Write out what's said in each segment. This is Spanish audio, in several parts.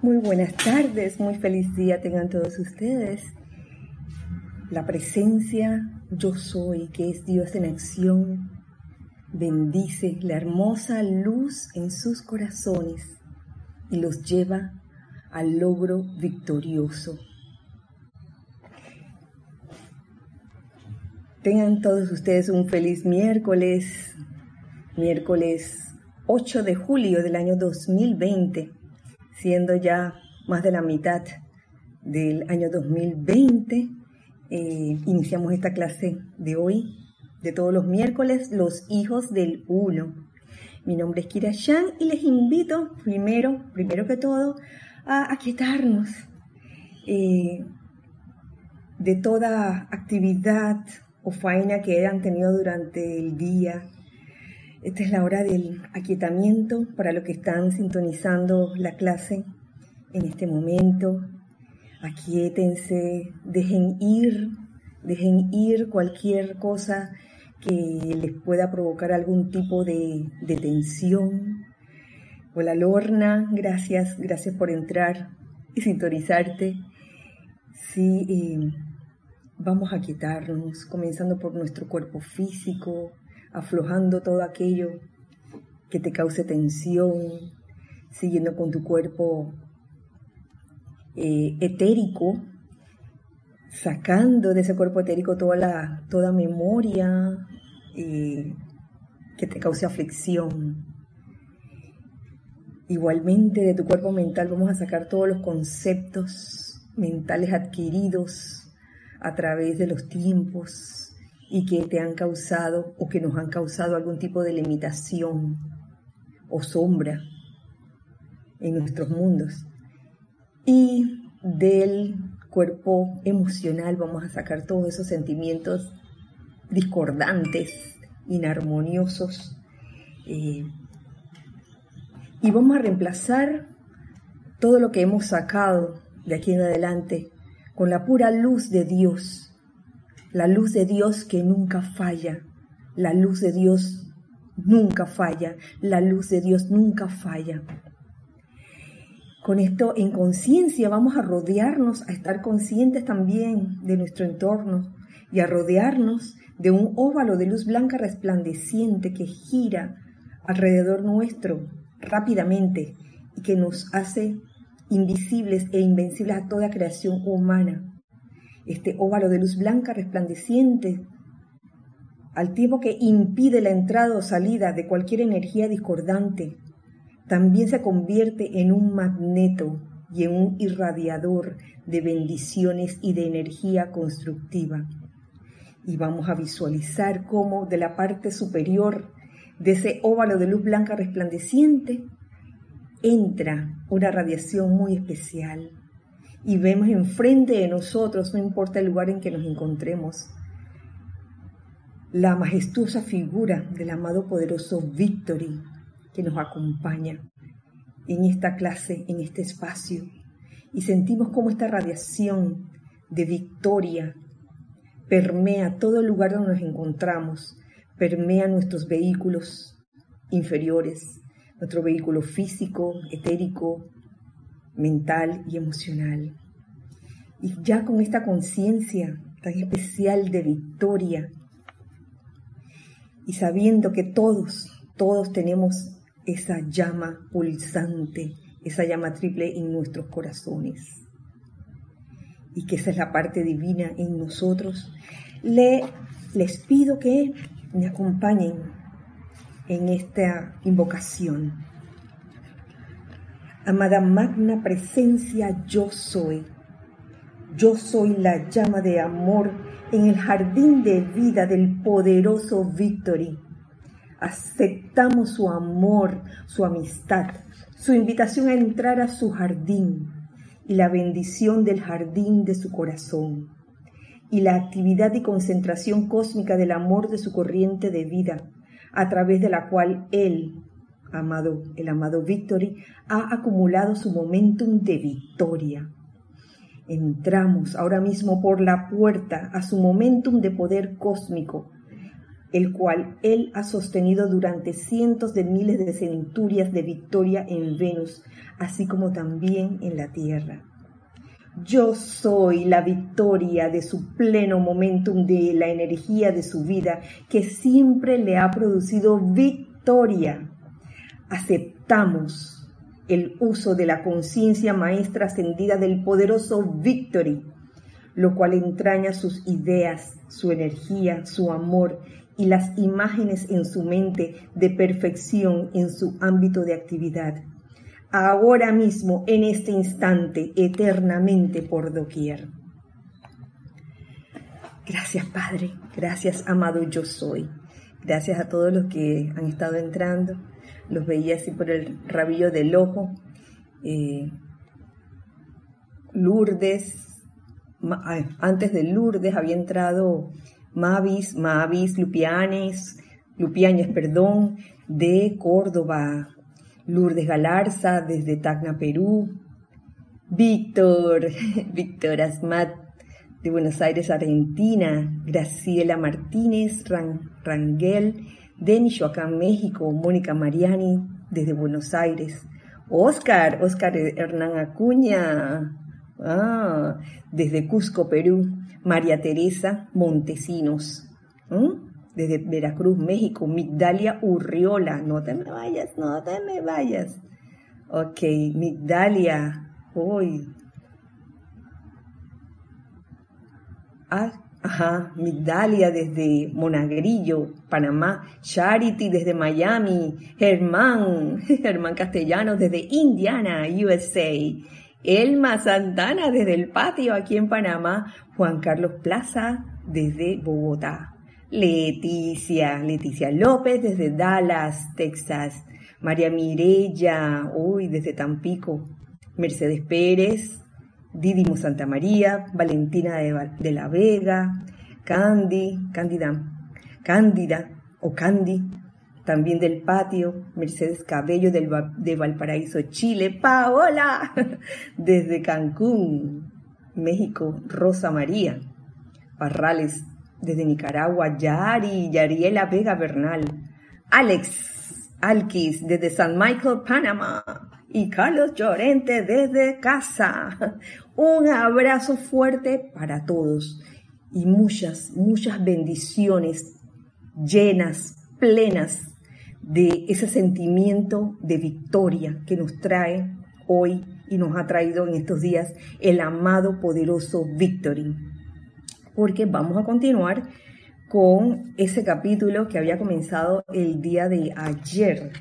Muy buenas tardes, muy feliz día tengan todos ustedes. La presencia yo soy, que es Dios en acción, bendice la hermosa luz en sus corazones y los lleva al logro victorioso. Tengan todos ustedes un feliz miércoles, miércoles 8 de julio del año 2020 siendo ya más de la mitad del año 2020. Eh, iniciamos esta clase de hoy, de todos los miércoles, los hijos del uno. Mi nombre es Kira Shan y les invito primero, primero que todo, a aquietarnos eh, de toda actividad o faena que hayan tenido durante el día, esta es la hora del aquietamiento para los que están sintonizando la clase en este momento. Aquietense, dejen ir, dejen ir cualquier cosa que les pueda provocar algún tipo de, tensión. Hola Lorna, gracias, gracias por entrar y sintonizarte. Sí, eh, vamos a quitarnos, comenzando por nuestro cuerpo físico, aflojando todo aquello que te cause tensión, siguiendo con tu cuerpo eh, etérico, sacando de ese cuerpo etérico toda, la, toda memoria eh, que te cause aflicción. Igualmente de tu cuerpo mental vamos a sacar todos los conceptos mentales adquiridos a través de los tiempos, y que te han causado o que nos han causado algún tipo de limitación o sombra en nuestros mundos. Y del cuerpo emocional vamos a sacar todos esos sentimientos discordantes, inarmoniosos, eh, y vamos a reemplazar todo lo que hemos sacado de aquí en adelante con la pura luz de Dios la luz de Dios que nunca falla, la luz de Dios nunca falla, la luz de Dios nunca falla. Con esto en conciencia vamos a rodearnos, a estar conscientes también de nuestro entorno y a rodearnos de un óvalo de luz blanca resplandeciente que gira alrededor nuestro rápidamente y que nos hace invisibles e invencibles a toda creación humana este óvalo de luz blanca resplandeciente, al tiempo que impide la entrada o salida de cualquier energía discordante, también se convierte en un magneto y en un irradiador de bendiciones y de energía constructiva. Y vamos a visualizar cómo de la parte superior de ese óvalo de luz blanca resplandeciente entra una radiación muy especial y vemos enfrente de nosotros, no importa el lugar en que nos encontremos, la majestuosa figura del amado poderoso Victory que nos acompaña en esta clase, en este espacio, y sentimos como esta radiación de victoria permea todo el lugar donde nos encontramos, permea nuestros vehículos inferiores, nuestro vehículo físico, etérico, mental y emocional. Y ya con esta conciencia tan especial de victoria y sabiendo que todos, todos tenemos esa llama pulsante, esa llama triple en nuestros corazones y que esa es la parte divina en nosotros, le, les pido que me acompañen en esta invocación. Amada magna presencia, yo soy. Yo soy la llama de amor en el jardín de vida del poderoso Victory. Aceptamos su amor, su amistad, su invitación a entrar a su jardín y la bendición del jardín de su corazón y la actividad y concentración cósmica del amor de su corriente de vida, a través de la cual Él, amado, el amado Victory, ha acumulado su momentum de victoria. Entramos ahora mismo por la puerta a su momentum de poder cósmico, el cual él ha sostenido durante cientos de miles de centurias de victoria en Venus, así como también en la Tierra. Yo soy la victoria de su pleno momentum, de la energía de su vida, que siempre le ha producido victoria. Aceptamos el uso de la conciencia maestra ascendida del poderoso Victory, lo cual entraña sus ideas, su energía, su amor y las imágenes en su mente de perfección en su ámbito de actividad. Ahora mismo, en este instante, eternamente por doquier. Gracias Padre, gracias amado yo soy. Gracias a todos los que han estado entrando los veía así por el rabillo del ojo. Eh, Lourdes, antes de Lourdes había entrado Mavis, Mavis, Lupianes, Lupianes, perdón, de Córdoba, Lourdes Galarza desde Tacna, Perú, Víctor, Víctor Asmat de Buenos Aires, Argentina, Graciela Martínez Rangel de Michoacán, México, Mónica Mariani desde Buenos Aires, Oscar, Oscar Hernán Acuña, ah, desde Cusco, Perú, María Teresa Montesinos, desde Veracruz, México, Migdalia Urriola, no te me vayas, no te me vayas. Ok, Migdalia, uy. Ah, Ajá, Migdalia desde Monagrillo, Panamá, Charity desde Miami, Germán, Germán Castellanos desde Indiana, USA, Elma Santana desde el patio aquí en Panamá, Juan Carlos Plaza desde Bogotá, Leticia, Leticia López desde Dallas, Texas, María Mirella, uy, desde Tampico, Mercedes Pérez Didimo Santa María, Valentina de, la Vega, Candy, Cándida, Cándida o Candy, también del patio, Mercedes Cabello del, de Valparaíso, Chile, Paola, desde Cancún, México, Rosa María, Parrales, desde Nicaragua, Yari, Yariela Vega Bernal, Alex, Alquis, desde San Michael, Panamá, y Carlos Llorente desde casa. Un abrazo fuerte para todos y muchas, muchas bendiciones llenas, plenas de ese sentimiento de victoria que nos trae hoy y nos ha traído en estos días el amado poderoso Victory. Porque vamos a continuar con ese capítulo que había comenzado el día de ayer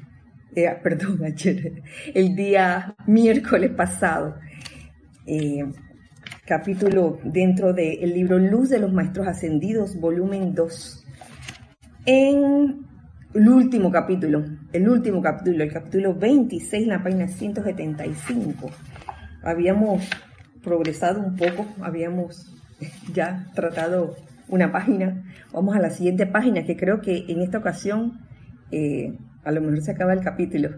perdón, ayer, el día miércoles pasado, eh, capítulo dentro del libro Luz de los Maestros Ascendidos, volumen 2. En el último capítulo, el último capítulo, el capítulo 26, en la página 175, habíamos progresado un poco, habíamos ya tratado una página. Vamos a la siguiente página, que creo que en esta ocasión eh, a lo mejor se acaba el capítulo,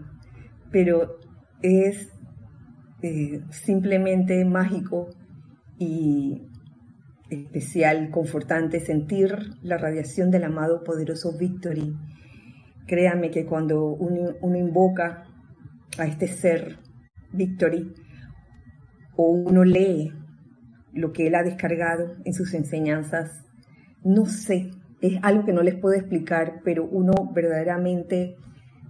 pero es eh, simplemente mágico y especial, confortante sentir la radiación del amado poderoso Victory. Créame que cuando uno, uno invoca a este ser Victory o uno lee lo que él ha descargado en sus enseñanzas, no sé, es algo que no les puedo explicar, pero uno verdaderamente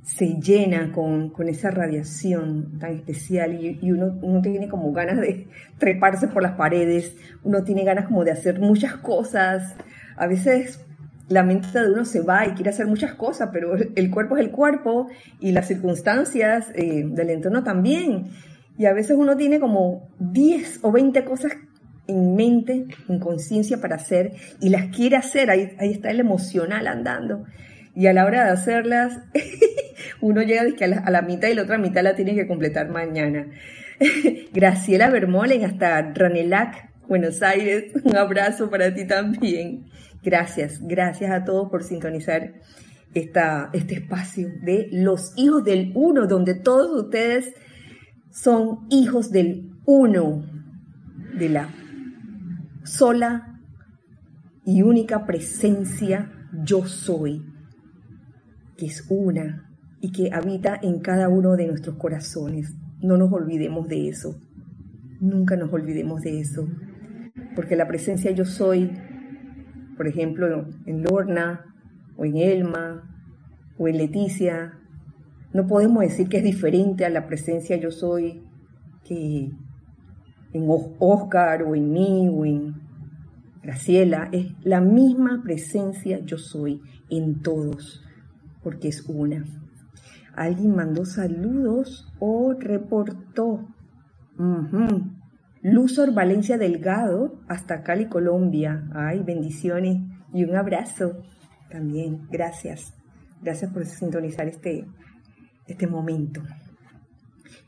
se llena con, esa radiación tan especial y, uno, uno, tiene como ganas de treparse por las paredes, uno tiene ganas como de hacer muchas cosas. A veces la mente de uno se va y quiere hacer muchas cosas, pero el cuerpo es el cuerpo y las circunstancias eh, del entorno también. Y a veces uno tiene como 10 o 20 cosas en mente, en conciencia para hacer y las quiere hacer, ahí, ahí está el emocional andando. Y a la hora de hacerlas, uno llega a la, a la mitad y la otra mitad la tiene que completar mañana. Graciela Bermolen hasta Ranelac, Buenos Aires. Un abrazo para ti también. Gracias, gracias a todos por sintonizar esta, este espacio de los hijos del uno, donde todos ustedes son hijos del uno, de la sola y única presencia yo soy, que es una y que habita en cada uno de nuestros corazones. No nos olvidemos de eso. Nunca nos olvidemos de eso. Porque la presencia yo soy, por ejemplo, en Lorna, o en Elma, o en Leticia, no podemos decir que es diferente a la presencia yo soy que en Oscar o en mí o en Graciela. Es la misma presencia yo soy en todos, porque es una. Alguien mandó saludos o reportó. Luzor Valencia Delgado, hasta Cali, Colombia. Ay, bendiciones y un abrazo también. Gracias. Gracias por sintonizar este, este momento.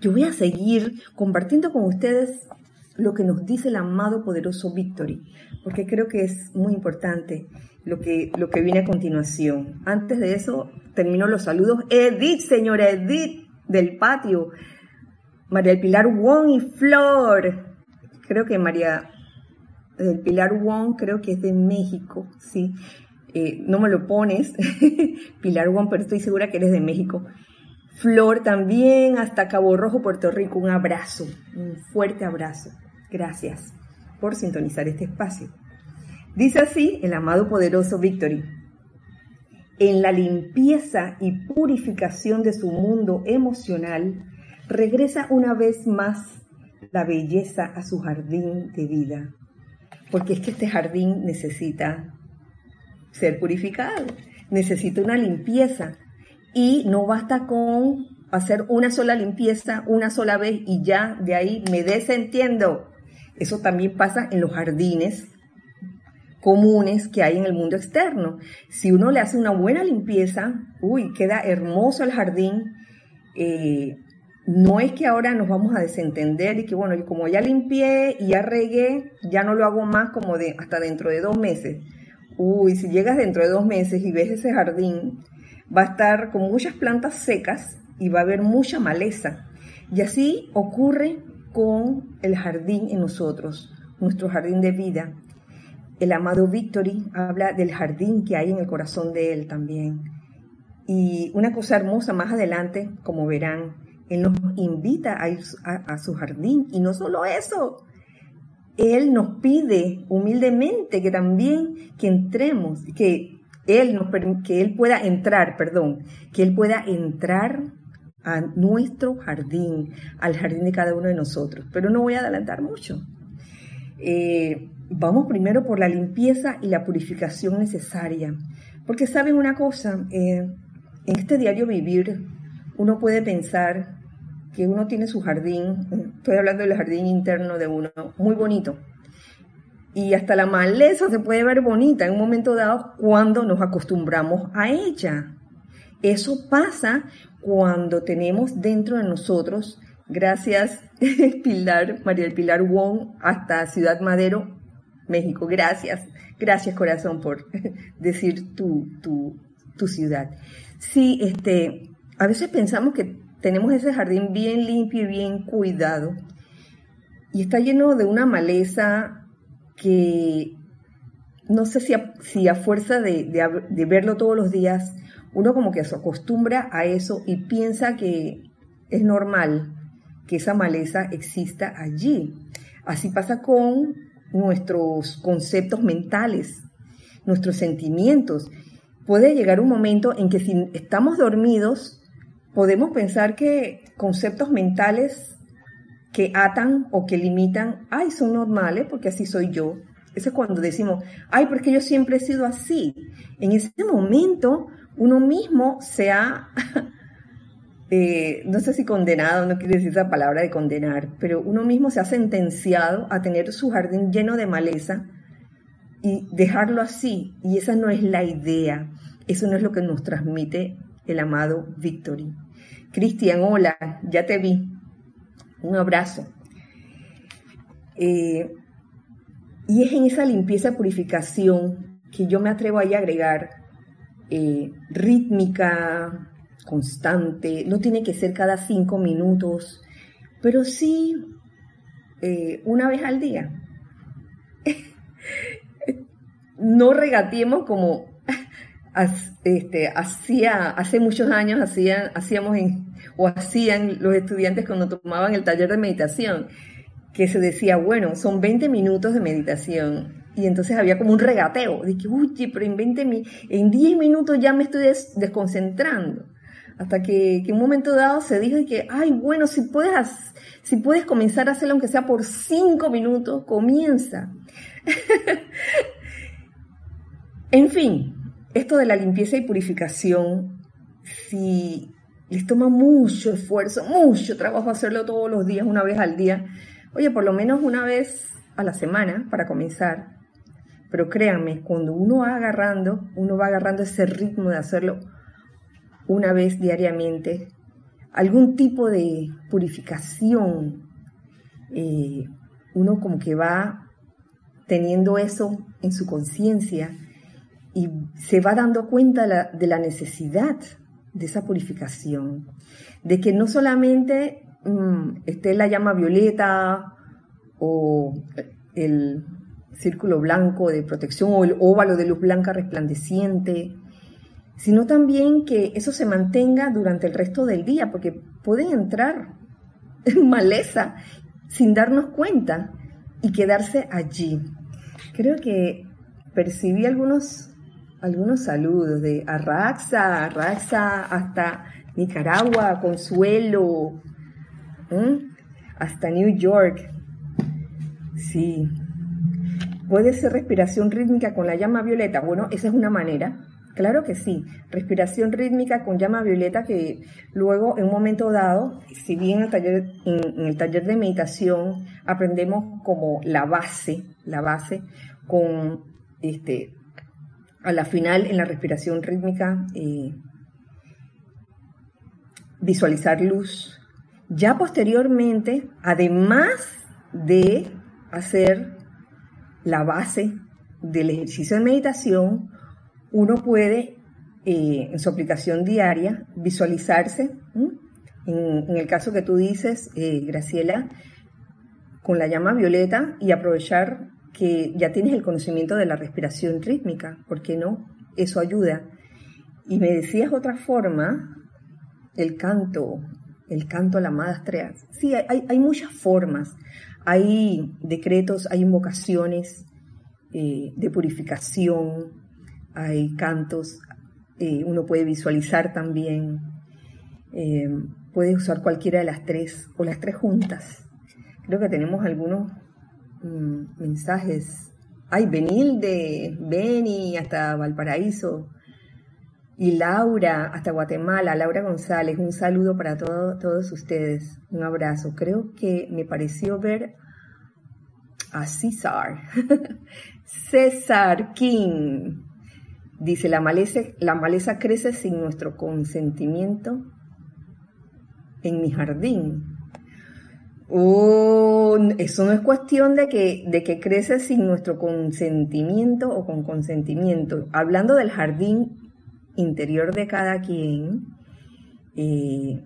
Yo voy a seguir compartiendo con ustedes lo que nos dice el amado poderoso Victory, porque creo que es muy importante lo que, lo que viene a continuación. Antes de eso, termino los saludos. Edith, señora Edith, del patio. María del Pilar Wong y Flor. Creo que María del Pilar Wong, creo que es de México, sí. Eh, no me lo pones, Pilar Wong, pero estoy segura que eres de México. Flor también, hasta Cabo Rojo, Puerto Rico. Un abrazo, un fuerte abrazo. Gracias por sintonizar este espacio. Dice así el amado poderoso Victory. En la limpieza y purificación de su mundo emocional, regresa una vez más la belleza a su jardín de vida. Porque es que este jardín necesita ser purificado, necesita una limpieza. Y no basta con hacer una sola limpieza una sola vez y ya de ahí me desentiendo. Eso también pasa en los jardines comunes que hay en el mundo externo. Si uno le hace una buena limpieza, uy, queda hermoso el jardín. Eh, no es que ahora nos vamos a desentender y que bueno, como ya limpié y ya regué, ya no lo hago más como de hasta dentro de dos meses. Uy, si llegas dentro de dos meses y ves ese jardín, va a estar con muchas plantas secas y va a haber mucha maleza. Y así ocurre con el jardín en nosotros, nuestro jardín de vida. El amado Victory habla del jardín que hay en el corazón de él también. Y una cosa hermosa más adelante, como verán, él nos invita a ir a, su jardín y no solo eso, él nos pide humildemente que también que entremos, que él que él pueda entrar, perdón, que él pueda entrar a nuestro jardín, al jardín de cada uno de nosotros. Pero no voy a adelantar mucho. Eh, vamos primero por la limpieza y la purificación necesaria. Porque saben una cosa, eh, en este diario vivir uno puede pensar que uno tiene su jardín, estoy hablando del jardín interno de uno, muy bonito. Y hasta la maleza se puede ver bonita en un momento dado cuando nos acostumbramos a ella. Eso pasa cuando tenemos dentro de nosotros, gracias Pilar, María del Pilar Wong, hasta Ciudad Madero, México. Gracias, gracias corazón por decir tu, tu, tu ciudad. Sí, este, a veces pensamos que tenemos ese jardín bien limpio y bien cuidado y está lleno de una maleza que no sé si a, si a fuerza de, de, verlo todos los días, uno como que se acostumbra a eso y piensa que es normal que esa maleza exista allí. Así pasa con nuestros conceptos mentales, nuestros sentimientos. Puede llegar un momento en que si estamos dormidos, podemos pensar que conceptos mentales que atan o que limitan, ay, son normales porque así soy yo. Eso es cuando decimos, ay, porque yo siempre he sido así. En ese momento, uno mismo se ha, eh, no sé si condenado, no quiere decir esa palabra de condenar, pero uno mismo se ha sentenciado a tener su jardín lleno de maleza y dejarlo así. Y esa no es la idea. Eso no es lo que nos transmite el amado Victory. Cristian, hola, ya te vi. Un abrazo. Eh, y es en esa limpieza purificación que yo me atrevo a agregar eh, rítmica, constante, no tiene que ser cada cinco minutos, pero sí eh, una vez al día. no regatiemos como este, hacía, hace muchos años hacían, hacíamos o hacían los estudiantes cuando tomaban el taller de meditación, que se decía, bueno, son 20 minutos de meditación. Y entonces había como un regateo, de que, uy, pero en, 20, en 10 minutos ya me estoy desconcentrando. Hasta que, un momento dado se dijo que, ay, bueno, si puedes, si puedes comenzar a hacerlo aunque sea por 5 minutos, comienza. en fin, esto de la limpieza y purificación, si les toma mucho esfuerzo, mucho trabajo hacerlo todos los días, una vez al día, oye, por lo menos una vez a la semana para comenzar. Pero créanme, cuando uno va agarrando, uno va agarrando ese ritmo de hacerlo una vez diariamente, algún tipo de purificación, eh, uno como que va teniendo eso en su conciencia y se va dando cuenta de la necesidad de esa purificación, de que no solamente mm, esté la llama violeta o el círculo blanco de protección o el óvalo de luz blanca resplandeciente, sino también que eso se mantenga durante el resto del día, porque pueden entrar en maleza sin darnos cuenta y quedarse allí. Creo que percibí algunos algunos saludos de Arraxa, Arraxa hasta Nicaragua, Consuelo, hasta New York. Sí. ¿Puede ser respiración rítmica con la llama violeta? Bueno, esa es una manera. Claro que sí. Respiración rítmica con llama violeta que luego en un momento dado, si bien en el taller, de meditación aprendemos como la base, la base con este, a la final en la respiración rítmica eh, visualizar luz. Ya posteriormente, además de hacer la base del ejercicio de meditación, uno puede eh, en su aplicación diaria visualizarse, en, el caso que tú dices, eh, Graciela, con la llama violeta y aprovechar que ya tienes el conocimiento de la respiración rítmica, ¿por qué no? Eso ayuda. Y me decías otra forma, el canto, el canto a la Madre Sí, hay, muchas formas. Hay decretos, hay invocaciones eh, de purificación, hay cantos, uno puede visualizar también, eh, puede usar cualquiera de las tres o las tres juntas. Creo que tenemos algunos Mm, mensajes. Ay, Benilde, Beni, hasta Valparaíso. Y Laura, hasta Guatemala, Laura González, un saludo para todos ustedes. Un abrazo. Creo que me pareció ver a César. César King. Dice, la maleza, la maleza crece sin nuestro consentimiento en mi jardín. Oh, eso no es cuestión de que, de que crece sin nuestro consentimiento o con consentimiento. Hablando del jardín interior de cada quien, eh,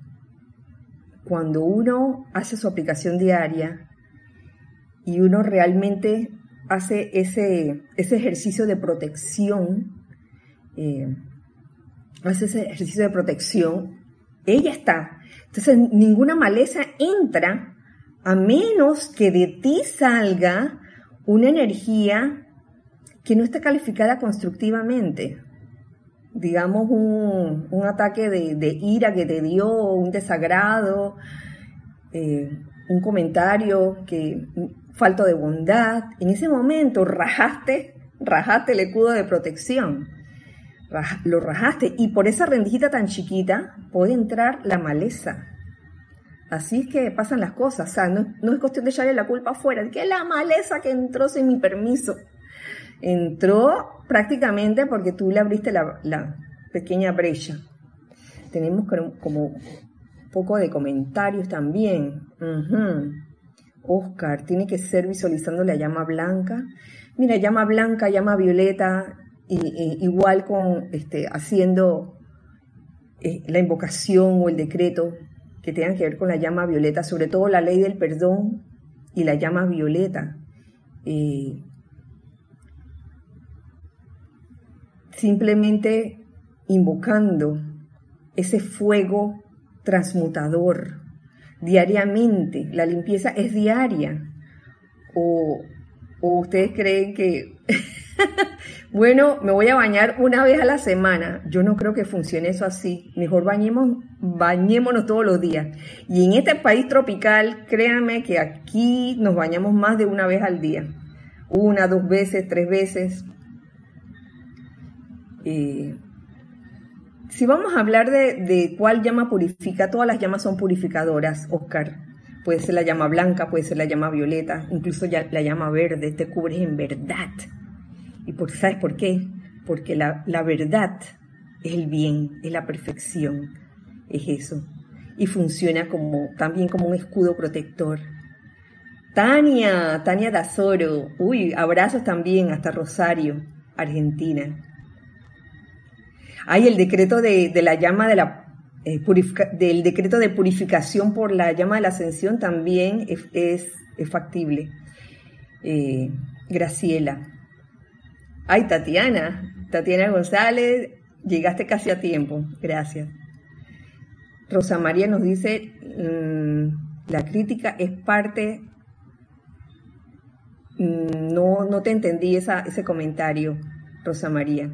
cuando uno hace su aplicación diaria y uno realmente hace ese, ese ejercicio de protección, eh, hace ese ejercicio de protección, ella está. Entonces ninguna maleza entra a menos que de ti salga una energía que no esté calificada constructivamente. Digamos, un, ataque de, ira que te dio, un desagrado, eh, un comentario que falto de bondad. En ese momento rajaste, rajaste el escudo de protección. Lo rajaste y por esa rendijita tan chiquita puede entrar la maleza Así es que pasan las cosas, o sea, no, es cuestión de echarle la culpa afuera, que la maleza que entró sin mi permiso. Entró prácticamente porque tú le abriste la, pequeña brecha. Tenemos como un poco de comentarios también. Oscar, tiene que ser visualizando la llama blanca. Mira, llama blanca, llama violeta, y, igual con este, haciendo eh, la invocación o el decreto que tengan que ver con la llama violeta, sobre todo la ley del perdón y la llama violeta. Eh, simplemente invocando ese fuego transmutador diariamente. La limpieza es diaria. O, o ustedes creen que, bueno, me voy a bañar una vez a la semana. Yo no creo que funcione eso así. Mejor bañemos, bañémonos todos los días. Y en este país tropical, créanme que aquí nos bañamos más de una vez al día. Una, dos veces, tres veces. Eh, si vamos a hablar de, cuál llama purifica, todas las llamas son purificadoras, Oscar. Puede ser la llama blanca, puede ser la llama violeta, incluso la llama verde, te cubres en verdad. ¿Y por, sabes por qué? Porque la, la verdad es el bien, es la perfección, es eso. Y funciona como, también como un escudo protector. Tania, Tania Dazoro, uy, abrazos también hasta Rosario, Argentina. Hay el decreto de, la llama de la eh, del decreto de purificación por la llama de la ascensión también es, factible. Eh, Graciela. Ay, Tatiana, Tatiana González, llegaste casi a tiempo. Gracias. Rosa María nos dice, mm, la crítica es parte... Mm, no, no te entendí ese comentario, Rosa María.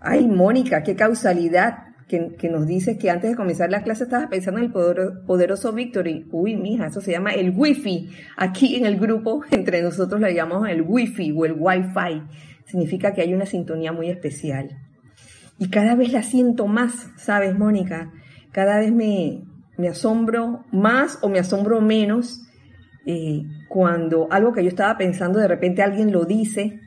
Ay, Mónica, qué causalidad que, nos dices que antes de comenzar la clase estabas pensando en el poderoso Victory. Uy, mija, eso se llama el Wi-Fi. Aquí en el grupo, entre nosotros le llamamos el Wi-Fi o el Wi-Fi. Significa que hay una sintonía muy especial. Y cada vez la siento más, ¿sabes, Mónica? Cada vez me, me asombro más o me asombro menos eh, cuando algo que yo estaba pensando de repente alguien lo dice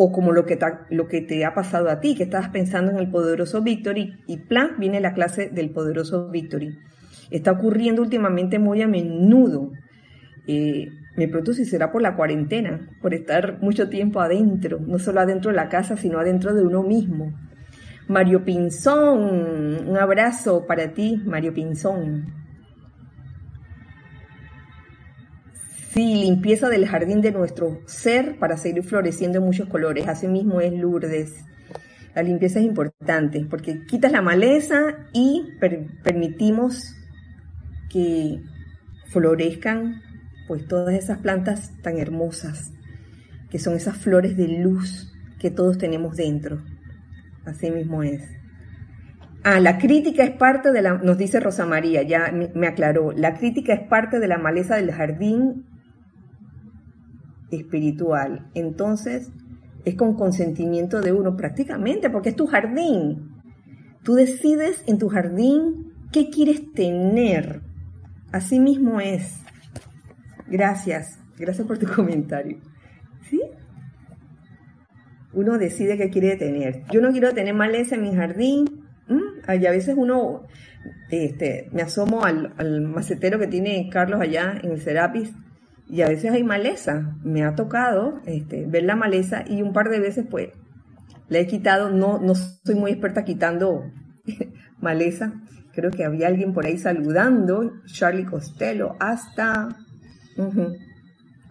o como lo que, te, lo que te ha pasado a ti, que estabas pensando en el poderoso Victory y plan viene la clase del poderoso Victory. Está ocurriendo últimamente muy a menudo. Eh, me pregunto si será por la cuarentena, por estar mucho tiempo adentro, no solo adentro de la casa, sino adentro de uno mismo. Mario Pinzón, un abrazo para ti, Mario Pinzón. Sí, limpieza del jardín de nuestro ser para seguir floreciendo en muchos colores. Asimismo es Lourdes. La limpieza es importante porque quitas la maleza y permitimos que florezcan pues todas esas plantas tan hermosas que son esas flores de luz que todos tenemos dentro. Así mismo es. Ah, la crítica es parte de la, nos dice Rosa María, ya me aclaró, la crítica es parte de la maleza del jardín espiritual. Entonces, es con consentimiento de uno prácticamente, porque es tu jardín. Tú decides en tu jardín qué quieres tener. Así mismo es. Gracias, gracias por tu comentario. ¿Sí? Uno decide qué quiere tener. Yo no quiero tener maleza en mi jardín. Y a veces uno, este, me asomo al macetero que tiene Carlos allá en el Serapis y a veces hay maleza. Me ha tocado este, ver la maleza y un par de veces pues le he quitado, no, no soy muy experta quitando maleza. Creo que había alguien por ahí saludando, Charlie Costello, hasta,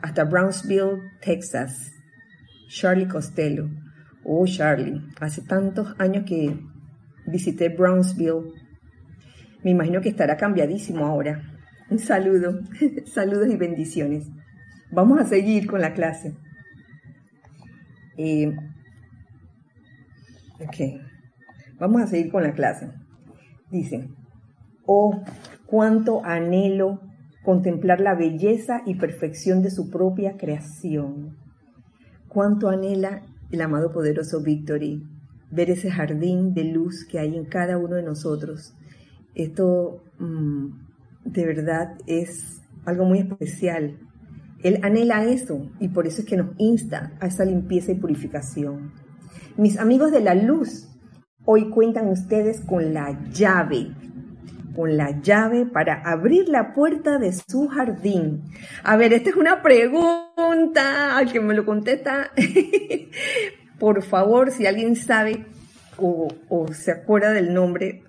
hasta Brownsville, Texas. Charlie Costello. Oh, Charlie, hace tantos años que visité Brownsville. Me imagino que estará cambiadísimo ahora. Un saludo, saludos y bendiciones. Vamos a seguir con la clase. Eh, ok, vamos a seguir con la clase. Dice, oh, cuánto anhelo contemplar la belleza y perfección de su propia creación. Cuánto anhela el amado poderoso Victory ver ese jardín de luz que hay en cada uno de nosotros. Esto mm, de verdad es algo muy especial. Él anhela eso y por eso es que nos insta a esa limpieza y purificación. Mis amigos de la luz, hoy cuentan ustedes con la llave, con la llave para abrir la puerta de su jardín. A ver, esta es una pregunta al que me lo contesta. por favor, si alguien sabe o, o se acuerda del nombre,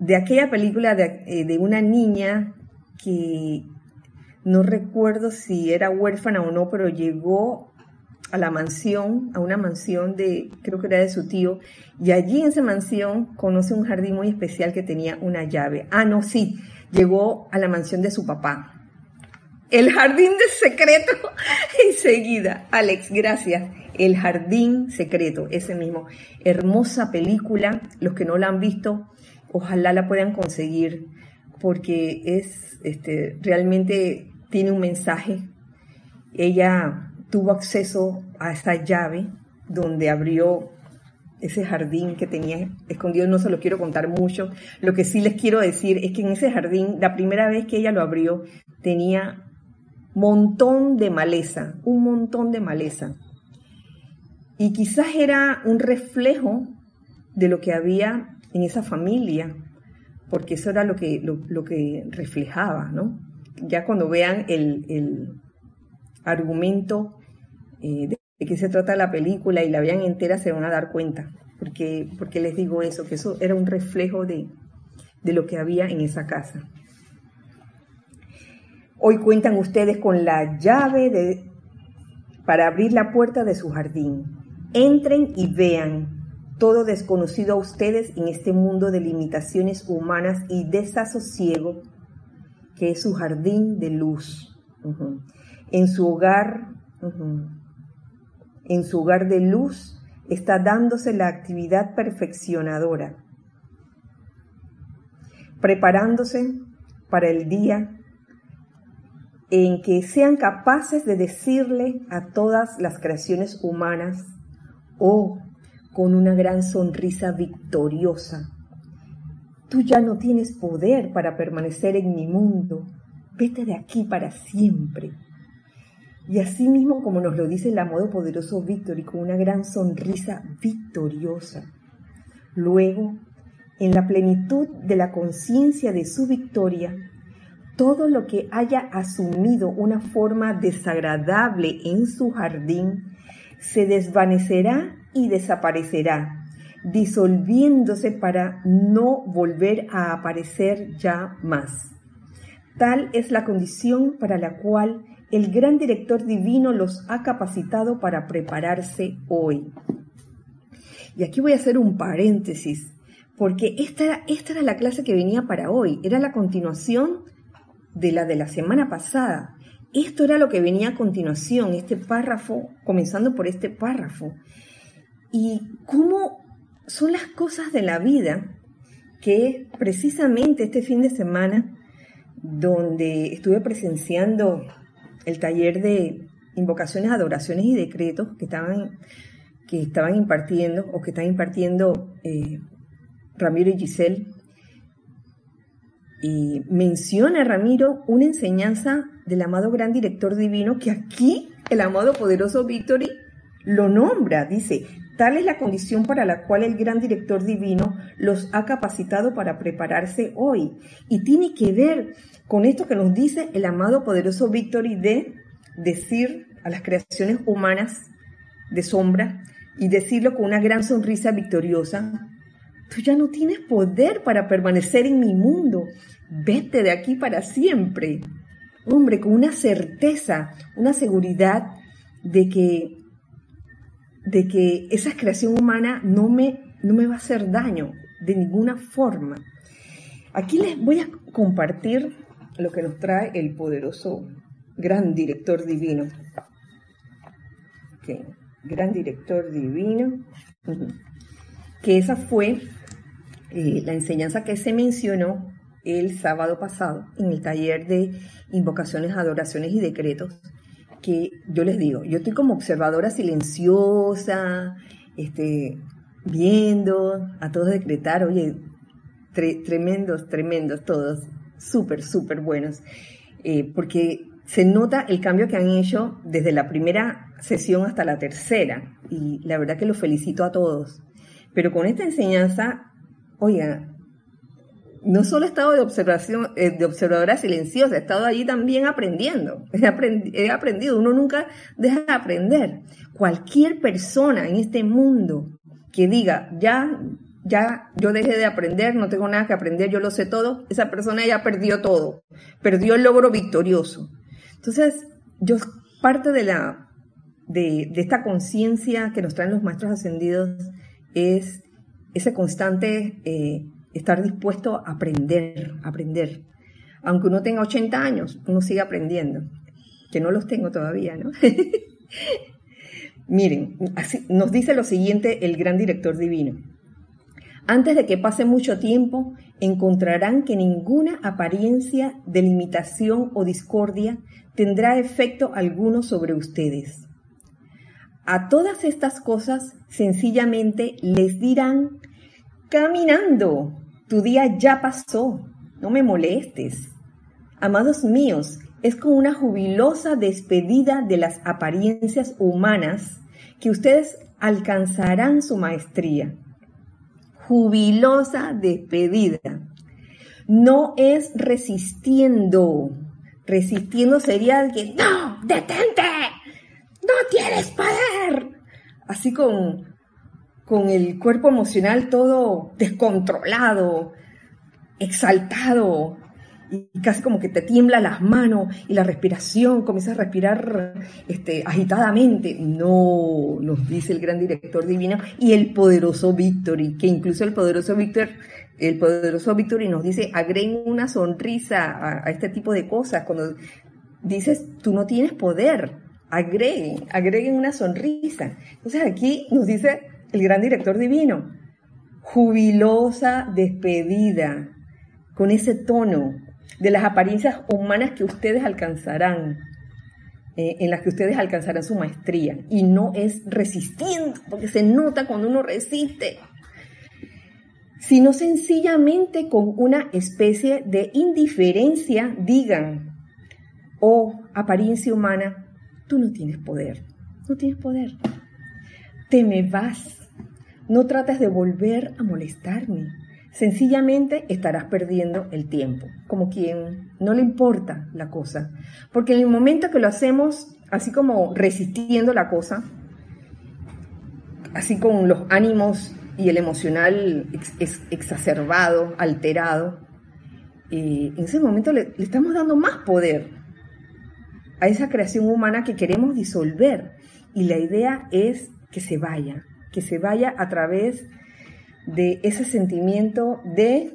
de aquella película eh, de, una niña que no recuerdo si era huérfana o no, pero llegó a la mansión, a una mansión de, creo que era de su tío, y allí en esa mansión conoce un jardín muy especial que tenía una llave. Ah, no, sí, llegó a la mansión de su papá. El jardín de secreto, enseguida. Alex, gracias. El jardín secreto, ese mismo. Hermosa película, los que no la han visto, ojalá la puedan conseguir, porque es, este, realmente tiene un mensaje. Ella tuvo acceso a esa llave donde abrió ese jardín que tenía escondido, no se lo quiero contar mucho. Lo que sí les quiero decir es que en ese jardín, la primera vez que ella lo abrió, tenía montón de maleza, un montón de maleza. Y quizás era un reflejo de lo que había en esa familia, porque eso era lo que, lo, que reflejaba, ¿no? Ya cuando vean el, el argumento eh, de qué se trata la película y la vean entera se van a dar cuenta. Porque, porque les digo eso, que eso era un reflejo de, de lo que había en esa casa. Hoy cuentan ustedes con la llave de, para abrir la puerta de su jardín. Entren y vean todo desconocido a ustedes en este mundo de limitaciones humanas y desasosiego que es su jardín de luz. En su hogar, en su hogar de luz está dándose la actividad perfeccionadora, preparándose para el día en que sean capaces de decirle a todas las creaciones humanas, oh, con una gran sonrisa victoriosa, tú ya no tienes poder para permanecer en mi mundo, vete de aquí para siempre. Y así mismo como nos lo dice el amado poderoso Víctor y con una gran sonrisa victoriosa. Luego, en la plenitud de la conciencia de su victoria, todo lo que haya asumido una forma desagradable en su jardín se desvanecerá y desaparecerá, disolviéndose para no volver a aparecer ya más. Tal es la condición para la cual el gran director divino los ha capacitado para prepararse hoy. Y aquí voy a hacer un paréntesis, porque esta, esta era la clase que venía para hoy, era la continuación de la de la semana pasada. Esto era lo que venía a continuación, este párrafo, comenzando por este párrafo. Y cómo son las cosas de la vida que precisamente este fin de semana, donde estuve presenciando el taller de invocaciones, adoraciones y decretos que estaban, que estaban impartiendo o que están impartiendo eh, Ramiro y Giselle. Y menciona Ramiro una enseñanza del amado gran director divino que aquí el amado poderoso Victory lo nombra, dice, tal es la condición para la cual el gran director divino los ha capacitado para prepararse hoy. Y tiene que ver con esto que nos dice el amado poderoso Victory de decir a las creaciones humanas de sombra y decirlo con una gran sonrisa victoriosa, tú ya no tienes poder para permanecer en mi mundo, vete de aquí para siempre. Hombre, con una certeza, una seguridad de que, de que esa creación humana no me, no me va a hacer daño de ninguna forma. Aquí les voy a compartir lo que nos trae el poderoso gran director divino. Gran director divino. Que esa fue eh, la enseñanza que se mencionó el sábado pasado en el taller de invocaciones, adoraciones y decretos. Que yo les digo, yo estoy como observadora silenciosa, este, viendo a todos decretar, oye, tremendos, tremendos todos súper, súper buenos, eh, porque se nota el cambio que han hecho desde la primera sesión hasta la tercera, y la verdad que los felicito a todos. Pero con esta enseñanza, oiga, no solo he estado de observación, eh, de observadora silenciosa, he estado allí también aprendiendo. he aprendido, uno nunca deja de aprender. Cualquier persona en este mundo que diga, ya ya yo dejé de aprender, no tengo nada que aprender, yo lo sé todo, esa persona ya perdió todo, perdió el logro victorioso. Entonces, yo parte de la de, esta conciencia que nos traen los maestros ascendidos es ese constante eh, estar dispuesto a aprender, aprender. Aunque uno tenga 80 años, uno sigue aprendiendo, que no los tengo todavía, ¿no? Miren, nos dice lo siguiente el gran director divino. Antes de que pase mucho tiempo, encontrarán que ninguna apariencia de limitación o discordia tendrá efecto alguno sobre ustedes. A todas estas cosas sencillamente les dirán, caminando, tu día ya pasó, no me molestes. Amados míos, es con una jubilosa despedida de las apariencias humanas que ustedes alcanzarán su maestría jubilosa despedida. No es resistiendo. Resistiendo sería el que, no, detente, no tienes poder. Así con, con el cuerpo emocional todo descontrolado, exaltado, y casi como que te tiembla las manos y la respiración, comienza a respirar este, agitadamente. No, nos dice el gran director divino y el poderoso Victory, que incluso el poderoso Victor, el poderoso Victory nos dice, agreguen una sonrisa a, a este tipo de cosas. Cuando dices, tú no tienes poder, agreguen, agreguen una sonrisa. Entonces aquí nos dice el gran director divino, jubilosa despedida, con ese tono, de las apariencias humanas que ustedes alcanzarán, eh, en las que ustedes alcanzarán su maestría. Y no es resistiendo, porque se nota cuando uno resiste, sino sencillamente con una especie de indiferencia digan, oh apariencia humana, tú no tienes poder, no tienes poder. Te me vas, no trates de volver a molestarme sencillamente estarás perdiendo el tiempo, como quien no le importa la cosa. Porque en el momento que lo hacemos así como resistiendo la cosa, así con los ánimos y el emocional exacerbado, alterado, eh, en ese momento le estamos dando más poder a esa creación humana que queremos disolver. Y la idea es que se vaya, que se vaya a través de ese sentimiento de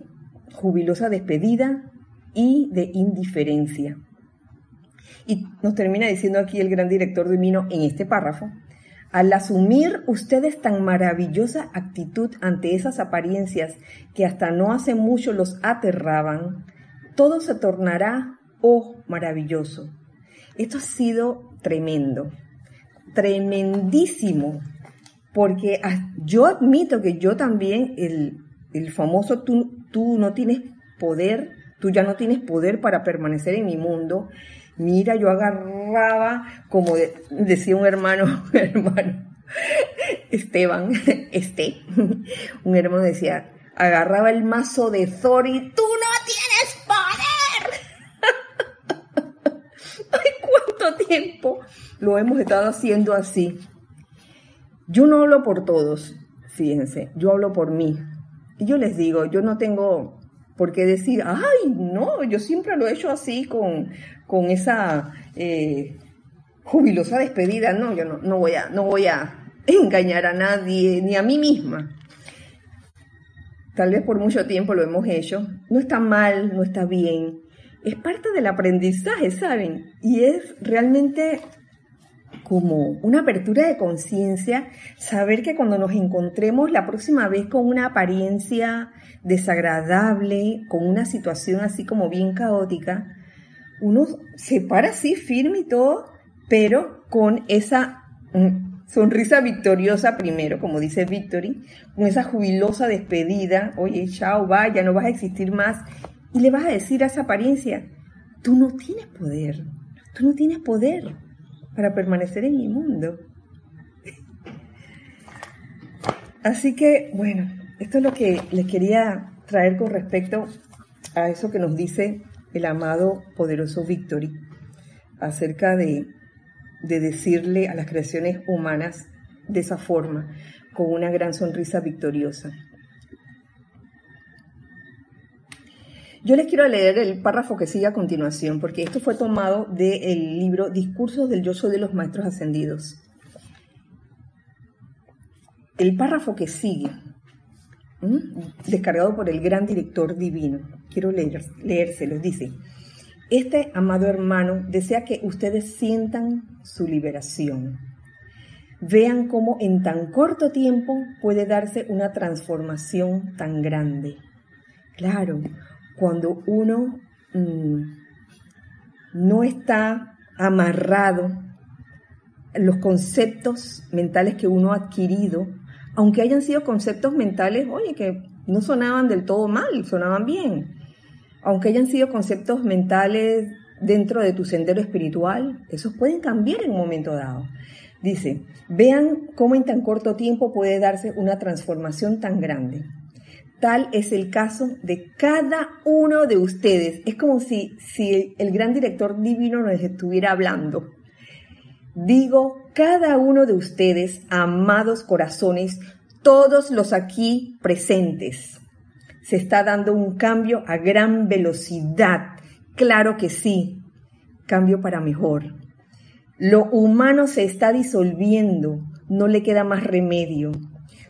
jubilosa despedida y de indiferencia. Y nos termina diciendo aquí el gran director divino en este párrafo, al asumir ustedes tan maravillosa actitud ante esas apariencias que hasta no hace mucho los aterraban, todo se tornará, oh, maravilloso. Esto ha sido tremendo, tremendísimo, porque yo admito que yo también, el, famoso tú, tú no tienes poder, tú ya no tienes poder para permanecer en mi mundo. Mira, yo agarraba, como decía un hermano, hermano, Esteban, este, un hermano decía, agarraba el mazo de Thor y tú no tienes poder. Ay, cuánto tiempo lo hemos estado haciendo así. Yo no hablo por todos, fíjense, yo hablo por mí. Y yo les digo, yo no tengo por qué decir, ay, no, yo siempre lo he hecho así con, con esa eh, jubilosa despedida. No, yo no, no, voy a, no voy a engañar a nadie, ni a mí misma. Tal vez por mucho tiempo lo hemos hecho. No está mal, no está bien. Es parte del aprendizaje, ¿saben? Y es realmente como una apertura de conciencia, saber que cuando nos encontremos la próxima vez con una apariencia desagradable, con una situación así como bien caótica, uno se para así firme y todo, pero con esa mm, sonrisa victoriosa primero, como dice Victory, con esa jubilosa despedida, oye, chao, va, ya no vas a existir más, y le vas a decir a esa apariencia, tú no tienes poder, tú no tienes poder para permanecer en mi mundo. Así que, bueno, esto es lo que les quería traer con respecto a eso que nos dice el amado poderoso Victory acerca de, de decirle a las creaciones humanas de esa forma, con una gran sonrisa victoriosa. Yo les quiero leer el párrafo que sigue a continuación, porque esto fue tomado del libro Discursos del Yo Soy de los Maestros Ascendidos. el párrafo que sigue, descargado por el gran director divino, quiero leer, leérselo, dice, este amado hermano desea que ustedes sientan su liberación. Vean cómo en tan corto tiempo puede darse una transformación tan grande. Claro, cuando uno mm, no está amarrado los conceptos mentales que uno ha adquirido, aunque hayan sido conceptos mentales, oye, que no sonaban del todo mal, sonaban bien, aunque hayan sido conceptos mentales dentro de tu sendero espiritual, esos pueden cambiar en un momento dado. Dice, vean cómo en tan corto tiempo puede darse una transformación tan grande. Es el caso de cada uno de ustedes. Es como si, si el gran director divino nos estuviera hablando. Digo, cada uno de ustedes, amados corazones, todos los aquí presentes, se está dando un cambio a gran velocidad. Claro que sí, cambio para mejor. Lo humano se está disolviendo, no le queda más remedio.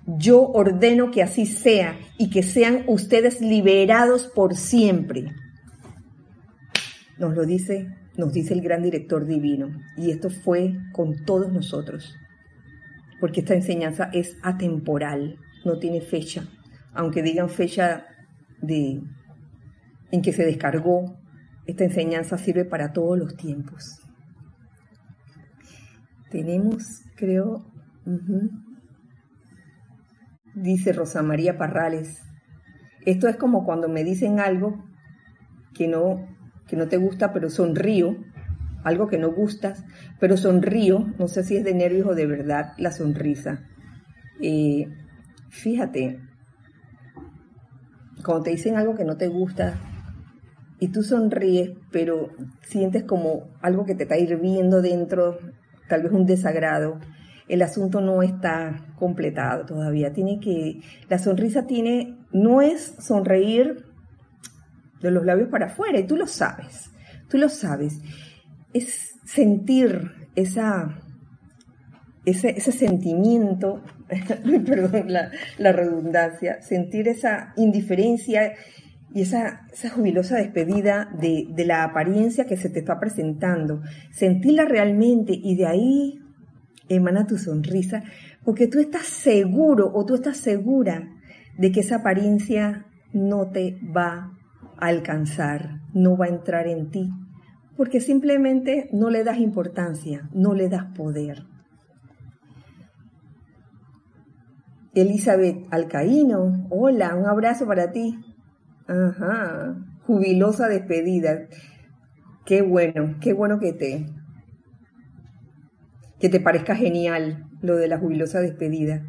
Yo ordeno que así sea y que sean ustedes liberados por siempre. Nos lo dice nos dice el gran director divino. Y esto fue con todos nosotros, porque esta enseñanza es atemporal, no tiene fecha, aunque digan fecha de en que se descargó, esta enseñanza sirve para todos los tiempos. Tenemos, creo, dice Rosa María Parrales, esto es como cuando me dicen algo que no que no te gusta, pero sonrío, algo que no gustas, pero sonrío, no sé si es de nervios o de verdad la sonrisa. Eh, fíjate, cuando te dicen algo que no te gusta y tú sonríes, pero sientes como algo que te está hirviendo dentro, tal vez un desagrado, el asunto no está completado todavía. Tiene que, la sonrisa tiene, no es sonreír de los labios para afuera, y tú lo sabes, tú lo sabes. Es sentir esa, ese, sentimiento, perdón la, redundancia, sentir esa indiferencia y esa, esa jubilosa despedida de, de, la apariencia que se te está presentando, sentirla realmente y de ahí emana tu sonrisa, porque tú estás seguro o tú estás segura de que esa apariencia no te va alcanzar, no va a entrar en ti, porque simplemente no le das importancia, no le das poder. Elizabeth Alcaíno, hola, un abrazo para ti. Ajá, jubilosa despedida. Qué bueno, qué bueno que te que te parezca genial lo de la jubilosa despedida.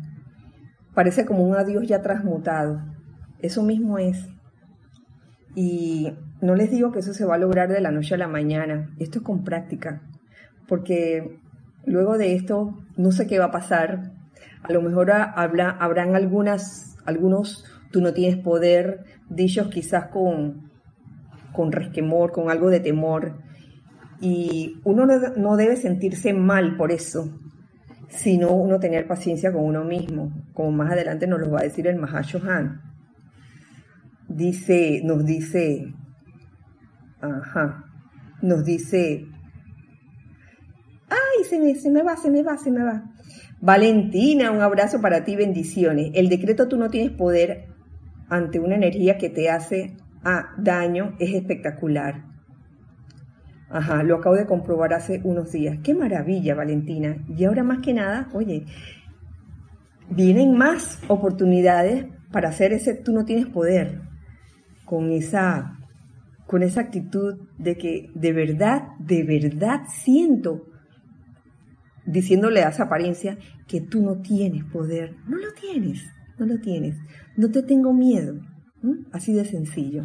Parece como un adiós ya transmutado. Eso mismo es. Y no les digo que eso se va a lograr de la noche a la mañana, esto es con práctica, porque luego de esto no sé qué va a pasar. A lo mejor habrán algunas, algunos tú no tienes poder, dichos quizás con, con resquemor, con algo de temor. Y uno no debe sentirse mal por eso, sino uno tener paciencia con uno mismo, como más adelante nos lo va a decir el Mahashohan dice, nos dice, ajá, nos dice, ay, se me, se me va, se me va, se me va. Valentina, un abrazo para ti, bendiciones. El decreto tú no tienes poder ante una energía que te hace ah, daño, es espectacular. Ajá, lo acabo de comprobar hace unos días. Qué maravilla, Valentina. Y ahora más que nada, oye, vienen más oportunidades para hacer ese tú no tienes poder con esa, con esa actitud de que de verdad, de verdad siento, diciéndole a esa apariencia que tú no tienes poder. No lo tienes, no lo tienes. No te tengo miedo. Así de sencillo.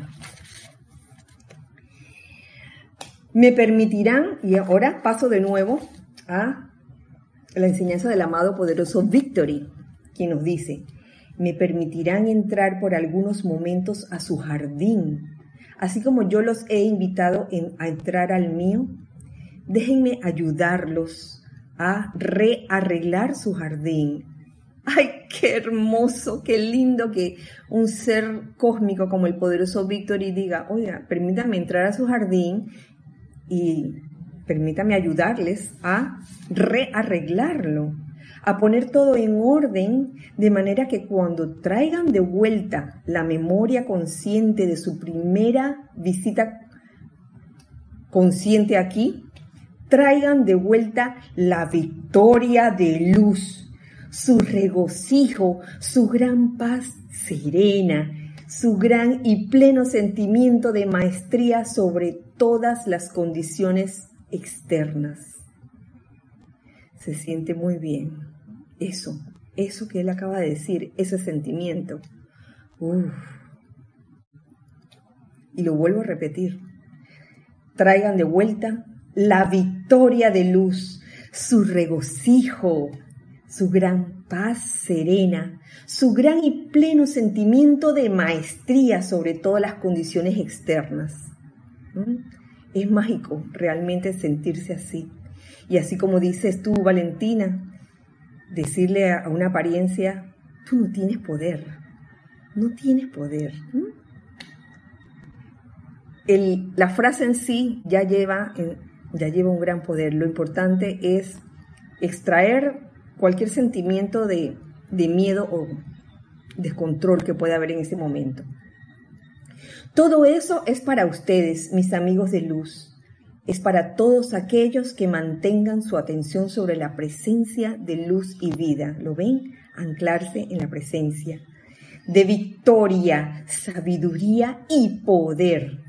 Me permitirán, y ahora paso de nuevo a la enseñanza del amado poderoso Victory, quien nos dice, me permitirán entrar por algunos momentos a su jardín, así como yo los he invitado a entrar al mío. Déjenme ayudarlos a rearreglar su jardín Ay, qué hermoso, qué lindo que un ser cósmico como el poderoso Victory diga, oiga, permítame entrar a su jardín y permítame ayudarles a rearreglarlo, a poner todo en orden, de manera que cuando traigan de vuelta la memoria consciente de su primera visita consciente aquí, traigan de vuelta la victoria de luz, su regocijo, su gran paz serena, su gran y pleno sentimiento de maestría sobre todas las condiciones externas. Se siente muy bien. Eso, eso que él acaba de decir, ese sentimiento. Y lo vuelvo a repetir. Traigan de vuelta la victoria de luz, su regocijo, su gran paz serena, su gran y pleno sentimiento de maestría sobre todas las condiciones externas. Es mágico realmente sentirse así. Y así como dices tú, Valentina, decirle a una apariencia, tú no tienes poder, no tienes poder. la frase en sí ya lleva, ya lleva un gran poder. Lo importante es extraer cualquier sentimiento de, de miedo o descontrol que pueda haber en ese momento. Todo eso es para ustedes, mis amigos de luz. Es para todos aquellos que mantengan su atención sobre la presencia de luz y vida. ¿Lo ven? Anclarse en la presencia de victoria, sabiduría y poder.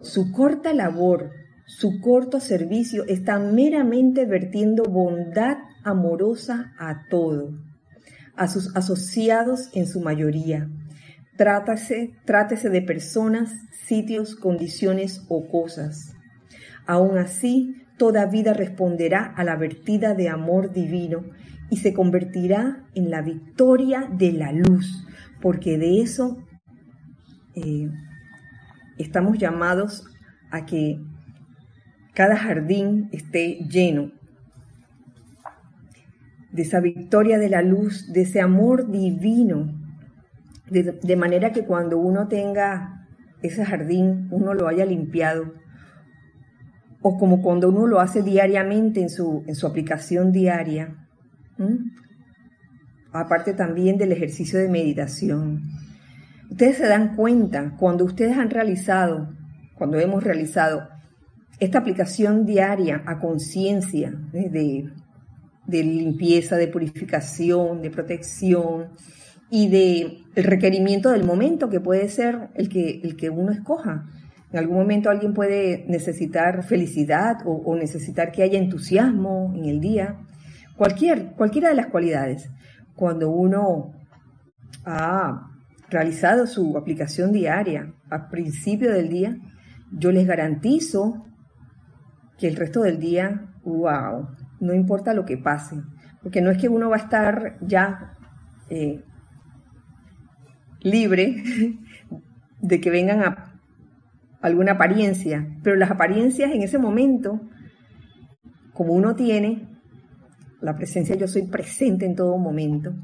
Su corta labor, su corto servicio está meramente vertiendo bondad amorosa a todo, a sus asociados en su mayoría, Trátase, trátese de personas, sitios, condiciones o cosas. Aún así, toda vida responderá a la vertida de amor divino y se convertirá en la victoria de la luz, porque de eso eh, estamos llamados a que cada jardín esté lleno de esa victoria de la luz, de ese amor divino de, manera que cuando uno tenga ese jardín, uno lo haya limpiado, o como cuando uno lo hace diariamente en su, en su aplicación diaria, aparte también del ejercicio de meditación. Ustedes se dan cuenta cuando ustedes han realizado, cuando hemos realizado esta aplicación diaria a conciencia ¿eh? de, de limpieza, de purificación, de protección, y de el requerimiento del momento, que puede ser el que, el que uno escoja. En algún momento alguien puede necesitar felicidad o, necesitar que haya entusiasmo en el día. Cualquier, cualquiera de las cualidades. Cuando uno ha realizado su aplicación diaria al principio del día, yo les garantizo que el resto del día, wow, no importa lo que pase, porque no es que uno va a estar ya eh, libre de que vengan a alguna apariencia, pero las apariencias en ese momento, como uno tiene la presencia, yo soy presente en todo momento,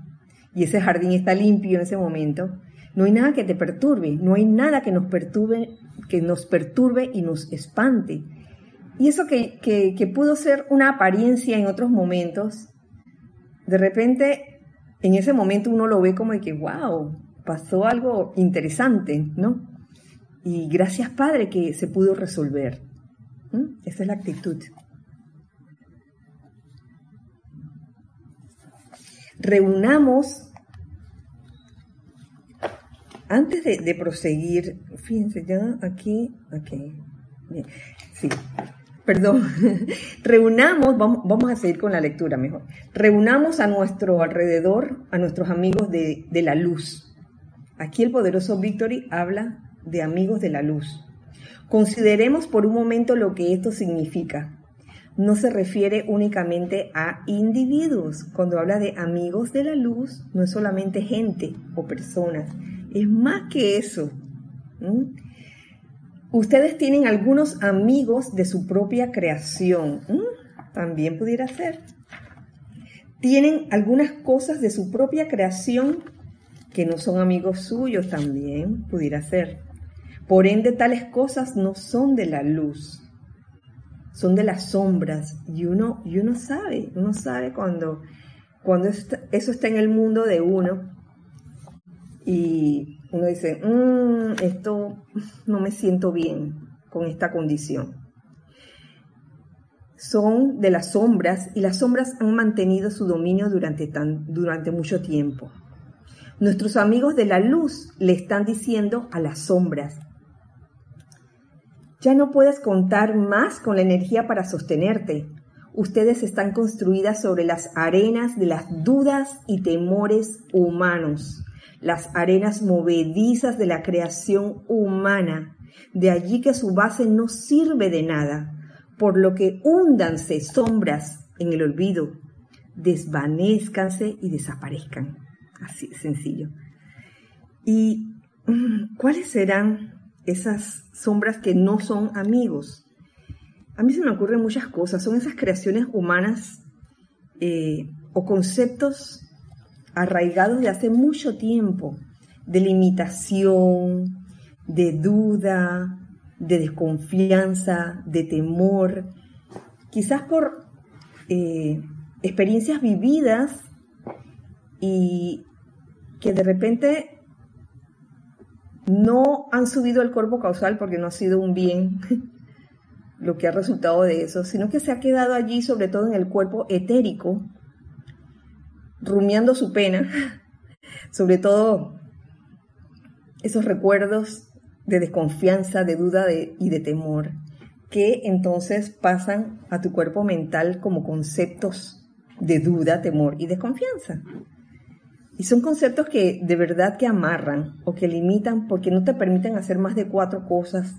y ese jardín está limpio en ese momento, no hay nada que te perturbe, no hay nada que nos perturbe, que nos perturbe y nos espante. Y eso que, que, que pudo ser una apariencia en otros momentos, de repente en ese momento uno lo ve como de que, wow, pasó algo interesante, ¿no? Y gracias Padre que se pudo resolver. Esa es la actitud. Reunamos, antes de, proseguir, fíjense ya aquí, aquí, sí, perdón, reunamos, vamos, vamos, a seguir con la lectura mejor, reunamos a nuestro alrededor, a nuestros amigos de, de la luz, Aquí el poderoso Victory habla de amigos de la luz. Consideremos por un momento lo que esto significa. No se refiere únicamente a individuos. Cuando habla de amigos de la luz, no es solamente gente o personas, es más que eso. Ustedes tienen algunos amigos de su propia creación. También pudiera ser. tienen algunas cosas de su propia creación que no son amigos suyos también, pudiera ser. Por ende, tales cosas no son de la luz, son de las sombras. Y uno, y uno sabe, uno sabe cuando, cuando eso está en el mundo de uno y uno dice, mm, esto no me siento bien con esta condición. Son de las sombras y las sombras han mantenido su dominio durante, tan, durante mucho tiempo. Nuestros amigos de la luz le están diciendo a las sombras, ya no puedes contar más con la energía para sostenerte. Ustedes están construidas sobre las arenas de las dudas y temores humanos, las arenas movedizas de la creación humana. De allí que su base no sirve de nada, por lo que húndanse sombras en el olvido, desvanezcanse y desaparezcan. Así sencillo. ¿Y mm, cuáles serán esas sombras que no son amigos? A mí se me ocurren muchas cosas. Son esas creaciones humanas eh, o conceptos arraigados de hace mucho tiempo, de limitación, de duda, de desconfianza, de temor, quizás por eh, experiencias vividas y que de repente no han subido el cuerpo causal porque no ha sido un bien lo que ha resultado de eso, sino que se ha quedado allí, sobre todo en el cuerpo etérico, rumiando su pena, sobre todo esos recuerdos de desconfianza, de duda y de temor, que entonces pasan a tu cuerpo mental como conceptos de duda, temor y desconfianza. Y son conceptos que de verdad que amarran o que limitan porque no te permiten hacer más de cuatro cosas.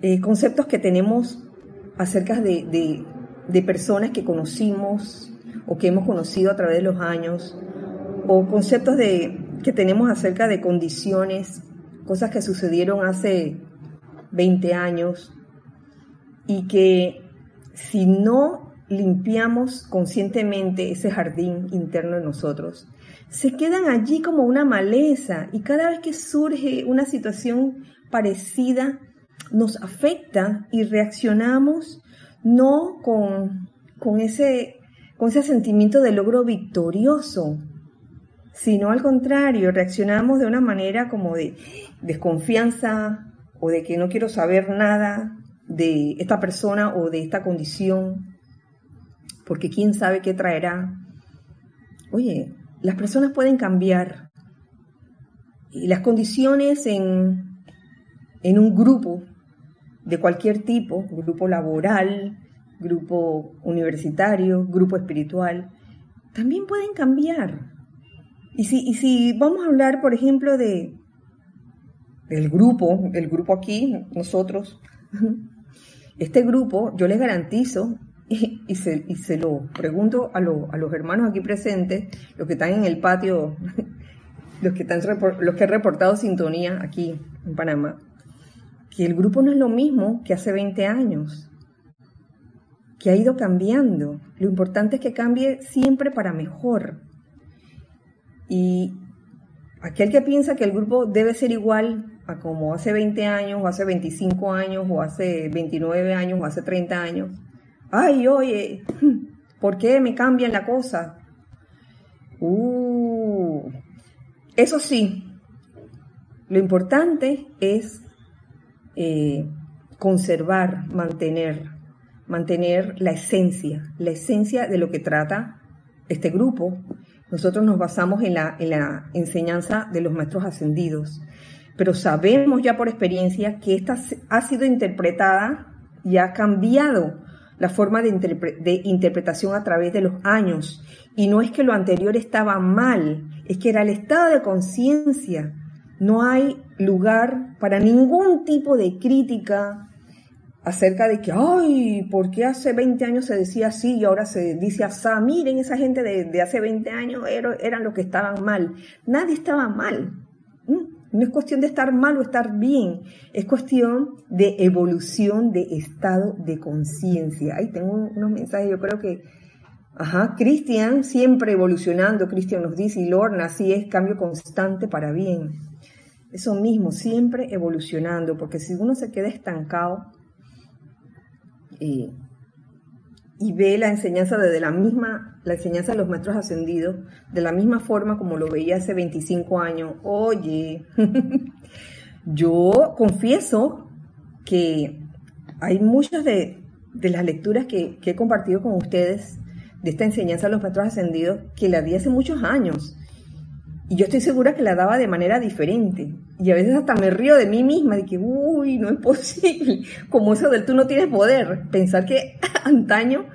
Eh, conceptos que tenemos acerca de, de, personas que conocimos o que hemos conocido a través de los años, o conceptos de, que tenemos acerca de condiciones, cosas que sucedieron hace 20 años y que si no limpiamos conscientemente ese jardín interno de nosotros, se quedan allí como una maleza y cada vez que surge una situación parecida nos afecta y reaccionamos no con, con, ese, con ese sentimiento de logro victorioso, sino al contrario, reaccionamos de una manera como de desconfianza o de que no quiero saber nada de esta persona o de esta condición, porque quién sabe qué traerá. Oye, las personas pueden cambiar y las condiciones en, en un grupo de cualquier tipo, grupo laboral, grupo universitario, grupo espiritual, también pueden cambiar. Y si, y si vamos a hablar, por ejemplo, de del grupo, el grupo aquí, nosotros, este grupo, yo les garantizo y, se, lo pregunto a, a, los hermanos aquí presentes, los que están en el patio, los que, están, los que han reportado sintonía aquí en Panamá, que el grupo no es lo mismo que hace 20 años, que ha ido cambiando. Lo importante es que cambie siempre para mejor. Y aquel que piensa que el grupo debe ser igual a como hace 20 años, o hace 25 años, o hace 29 años, o hace 30 años, ay, oye, ¿por qué me cambian la cosa? Uh, eso sí, lo importante es eh, conservar, mantener, mantener la esencia, la esencia de lo que trata este grupo. Nosotros nos basamos en la, en la enseñanza de los maestros ascendidos, pero sabemos ya por experiencia que esta ha sido interpretada y ha cambiado la forma de, interpretación a través de los años. Y no es que lo anterior estaba mal, es que era el estado de conciencia. No hay lugar para ningún tipo de crítica acerca de que, ay, ¿por qué hace 20 años se decía así y ahora se dice así? Miren, esa gente de, hace 20 años eran los que estaban mal. Nadie estaba mal. No es cuestión de estar mal o estar bien, es cuestión de evolución de estado de conciencia. Ahí tengo unos mensajes, yo creo que Ajá, Cristian, siempre evolucionando, Cristian nos dice, y Lorna, así es, cambio constante para bien. Eso mismo, siempre evolucionando, porque si uno se queda estancado eh, y ve la enseñanza desde la misma, la enseñanza de los maestros ascendidos, de la misma forma como lo veía hace 25 años, oye, yo confieso que hay muchas de, las lecturas que, que he compartido con ustedes de esta enseñanza a los maestros ascendidos que la di hace muchos años. Y yo estoy segura que la daba de manera diferente. Y a veces hasta me río de mí misma, de que, uy, no es posible. Como eso del tú no tienes poder. Pensar que antaño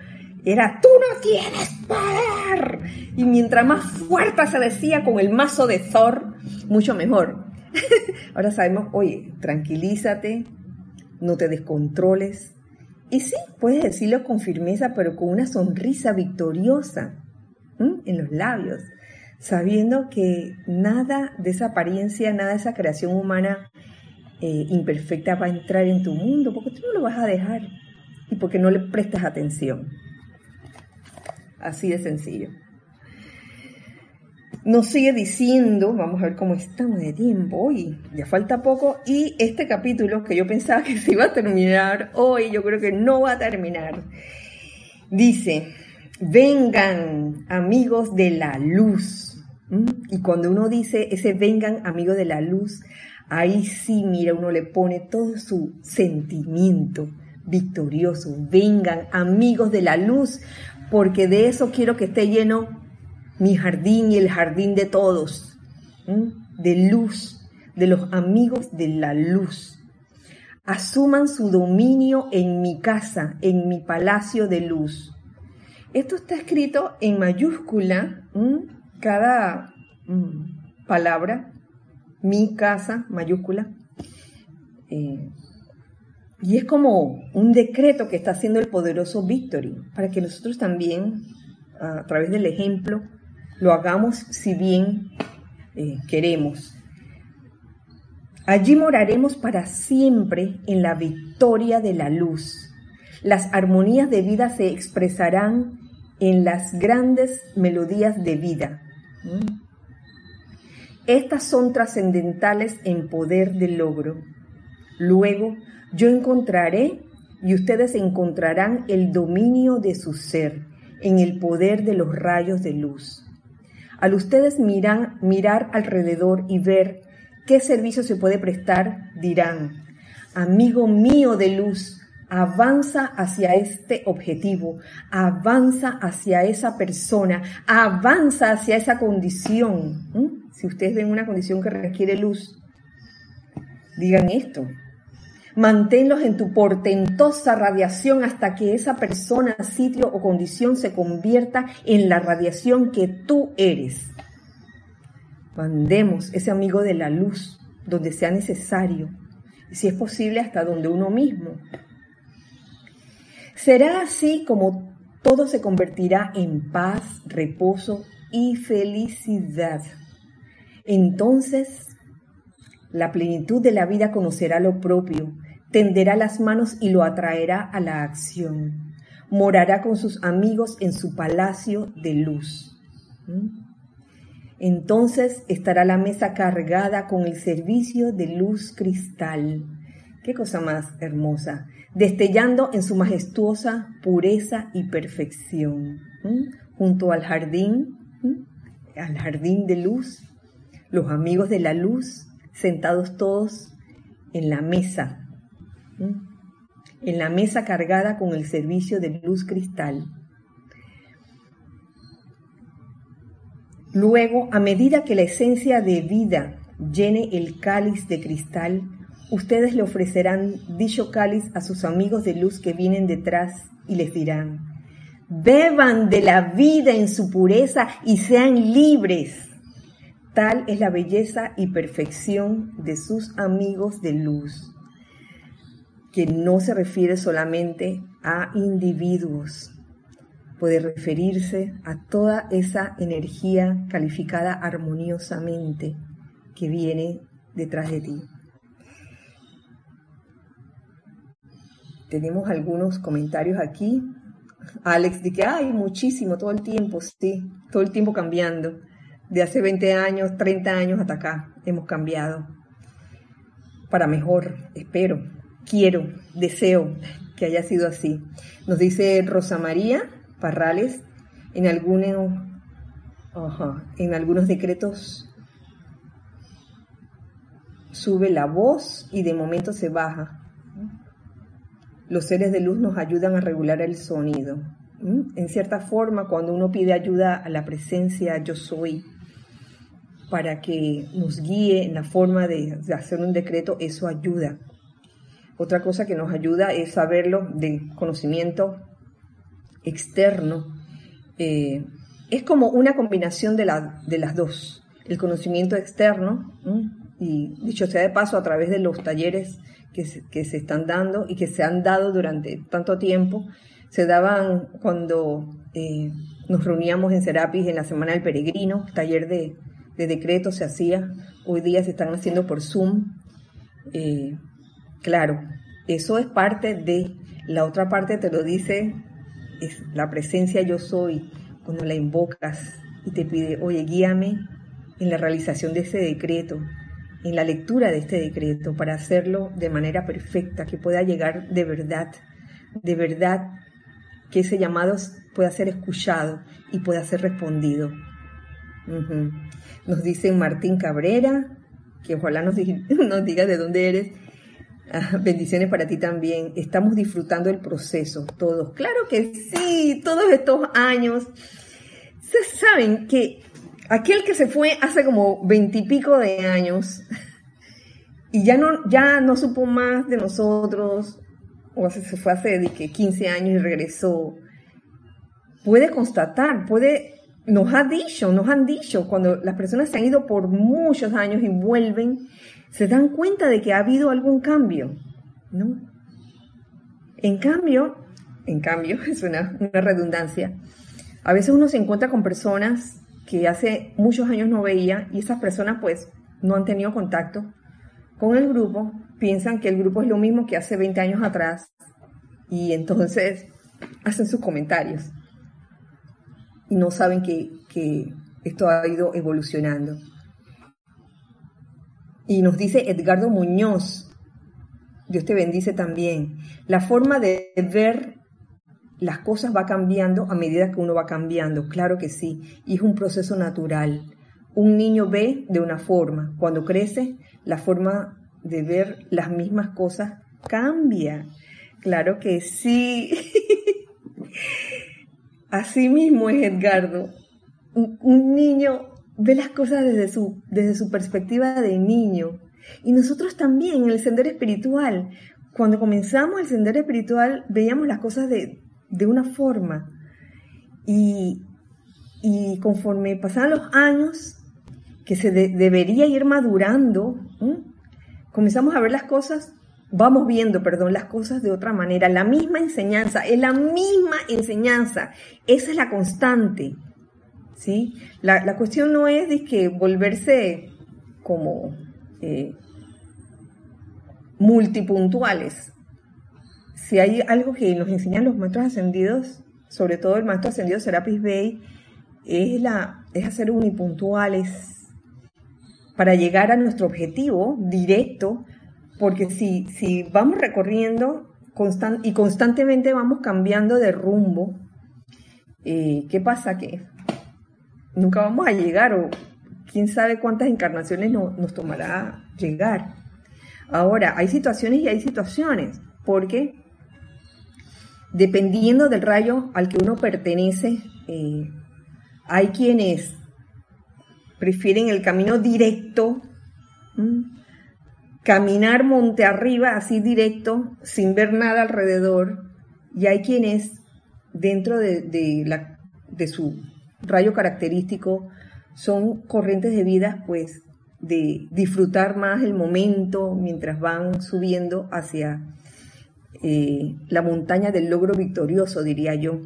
era, tú no tienes poder. Y mientras más fuerte se decía con el mazo de Thor, mucho mejor. Ahora sabemos, oye, tranquilízate, no te descontroles, y sí, puedes decirlo con firmeza, pero con una sonrisa victoriosa en los labios, sabiendo que nada de esa apariencia, nada de esa creación humana eh, imperfecta va a entrar en tu mundo, porque tú no lo vas a dejar y porque no le prestas atención. Así de sencillo. Nos sigue diciendo, vamos a ver cómo estamos de tiempo hoy, ya falta poco, y este capítulo que yo pensaba que se iba a terminar hoy, yo creo que no va a terminar. Dice, vengan amigos de la luz. Y cuando uno dice ese vengan amigos de la luz, ahí sí, mira, uno le pone todo su sentimiento victorioso. Vengan amigos de la luz, porque de eso quiero que esté lleno mi jardín y el jardín de todos, de luz, de los amigos de la luz. Asuman su dominio en mi casa, en mi palacio de luz. Esto está escrito en mayúscula, cada palabra, mi casa, mayúscula. Eh, y es como un decreto que está haciendo el poderoso Victory, para que nosotros también, a través del ejemplo, lo hagamos si bien eh, queremos. Allí moraremos para siempre en la victoria de la luz. Las armonías de vida se expresarán en las grandes melodías de vida. Estas son trascendentales en poder del logro. Luego yo encontraré y ustedes encontrarán el dominio de su ser en el poder de los rayos de luz. Al ustedes miran, mirar alrededor y ver qué servicio se puede prestar, dirán, amigo mío de luz, avanza hacia este objetivo, avanza hacia esa persona, avanza hacia esa condición. ¿Mm? Si ustedes ven una condición que requiere luz, digan esto, Manténlos en tu portentosa radiación hasta que esa persona, sitio o condición se convierta en la radiación que tú eres. Mandemos ese amigo de la luz donde sea necesario, y si es posible hasta donde uno mismo. Será así como todo se convertirá en paz, reposo y felicidad. Entonces, la plenitud de la vida conocerá lo propio tenderá las manos y lo atraerá a la acción. Morará con sus amigos en su palacio de luz. ¿Mm? Entonces estará la mesa cargada con el servicio de luz cristal. Qué cosa más hermosa, destellando en su majestuosa pureza y perfección. Junto al jardín, al jardín de luz, los amigos de la luz, sentados todos en la mesa en la mesa cargada con el servicio de luz cristal. Luego, a medida que la esencia de vida llene el cáliz de cristal, ustedes le ofrecerán dicho cáliz a sus amigos de luz que vienen detrás y les dirán, beban de la vida en su pureza y sean libres. Tal es la belleza y perfección de sus amigos de luz que no se refiere solamente a individuos, puede referirse a toda esa energía calificada armoniosamente que viene detrás de ti. Tenemos algunos comentarios aquí. Alex, de que hay muchísimo, todo el tiempo, sí, todo el tiempo cambiando. De hace 20 años, 30 años hasta acá, hemos cambiado. Para mejor, espero, quiero, deseo que haya sido así. Nos dice Rosa María Parrales, en algunos, en algunos decretos sube la voz y de momento se baja. Los seres de luz nos ayudan a regular el sonido. En cierta forma, cuando uno pide ayuda a la presencia yo soy para que nos guíe en la forma de, hacer un decreto, eso ayuda. Otra cosa que nos ayuda es saberlo de conocimiento externo. Eh, es como una combinación de, de, las dos. El conocimiento externo, y dicho sea de paso, a través de los talleres que se, están dando y que se han dado durante tanto tiempo, se daban cuando eh, nos reuníamos en Serapis en la Semana del Peregrino, taller de, de decretos se hacía, hoy día se están haciendo por Zoom. Eh, claro, eso es parte de, la otra parte te lo dice, es la presencia yo soy, cuando la invocas y te pide, oye, guíame en la realización de ese decreto, en la lectura de este decreto para hacerlo de manera perfecta, que pueda llegar de verdad, de verdad, que ese llamado pueda ser escuchado y pueda ser respondido. Nos dice Martín Cabrera, que ojalá nos, nos diga de dónde eres. Ah, bendiciones para ti también. Estamos disfrutando el proceso, todos. Claro que sí, todos estos años. Ustedes saben que aquel que se fue hace como veintipico de años y ya no, ya no supo más de nosotros, o se fue hace de que 15 años y regresó, puede constatar, puede, nos ha dicho, nos han dicho, cuando las personas se han ido por muchos años y vuelven, se dan cuenta de que ha habido algún cambio, ¿no? En cambio, en cambio, es una, una redundancia, a veces uno se encuentra con personas que hace muchos años no veía y esas personas pues no han tenido contacto con el grupo, piensan que el grupo es lo mismo que hace 20 años atrás y entonces hacen sus comentarios y no saben que, que esto ha ido evolucionando. Y nos dice Edgardo Muñoz, Dios te bendice también, la forma de ver las cosas va cambiando a medida que uno va cambiando, claro que sí, y es un proceso natural. Un niño ve de una forma, cuando crece, la forma de ver las mismas cosas cambia. Claro que sí. Así mismo es Edgardo. Un, niño ve las cosas desde su, desde su perspectiva de niño. Y nosotros también en el sendero espiritual, cuando comenzamos el sendero espiritual, veíamos las cosas de, de una forma. Y, conforme pasaban los años, que se debería ir madurando, comenzamos a ver las cosas, vamos viendo, perdón, las cosas de otra manera. La misma enseñanza, es la misma enseñanza. Esa es la constante. ¿sí? La, cuestión no es de que volverse como eh, multipuntuales, si hay algo que nos enseñan los maestros ascendidos, sobre todo el maestro ascendido Serapis Bey, es, la, es hacer unipuntuales para llegar a nuestro objetivo directo, porque si, si vamos recorriendo constant, y constantemente vamos cambiando de rumbo, eh, ¿qué pasa? Que nunca vamos a llegar o quién sabe cuántas encarnaciones nos tomará llegar. Ahora, hay situaciones y hay situaciones, porque dependiendo del rayo al que uno pertenece, eh, hay quienes prefieren el camino directo, caminar monte arriba así directo, sin ver nada alrededor, y hay quienes dentro de, la, de su rayo característico son corrientes de vida, pues, de disfrutar más el momento mientras van subiendo hacia eh, la montaña del logro victorioso, diría yo.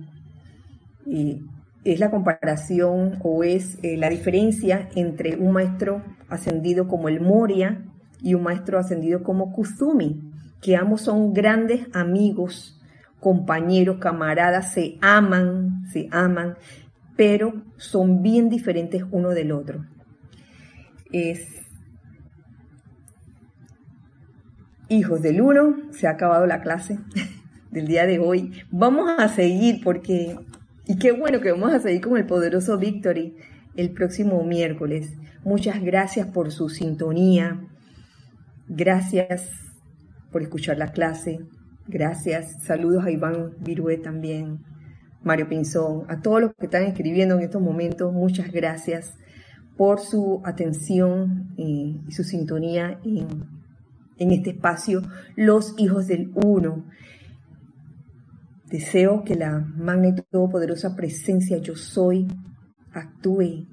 Y es la comparación o es eh, la diferencia entre un maestro ascendido como el Moria y un maestro ascendido como Kuzumi, que ambos son grandes amigos, compañeros, camaradas, se aman, se aman, pero son bien diferentes uno del otro. Es hijos del uno, se ha acabado la clase del día de hoy. Vamos a seguir porque, y qué bueno que vamos a seguir con el poderoso Victory el próximo miércoles. Muchas gracias por su sintonía. Gracias por escuchar la clase. Gracias. Saludos a Iván Virué también. Mario Pinzón, a todos los que están escribiendo en estos momentos, muchas gracias por su atención y su sintonía en, en este espacio, los hijos del uno. Deseo que la magna y todopoderosa presencia yo soy actúe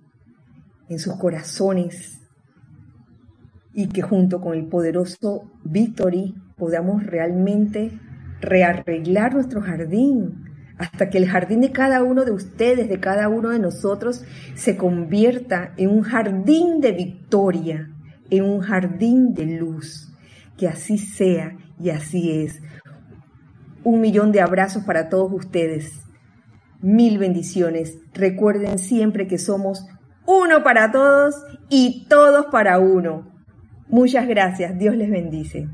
en sus corazones y que junto con el poderoso Victory podamos realmente rearreglar nuestro jardín hasta que el jardín de cada uno de ustedes, de cada uno de nosotros, se convierta en un jardín de victoria, en un jardín de luz. Que así sea y así es. Un millón de abrazos para todos ustedes. Mil bendiciones. Recuerden siempre que somos uno para todos y todos para uno. Muchas gracias. Dios les bendice.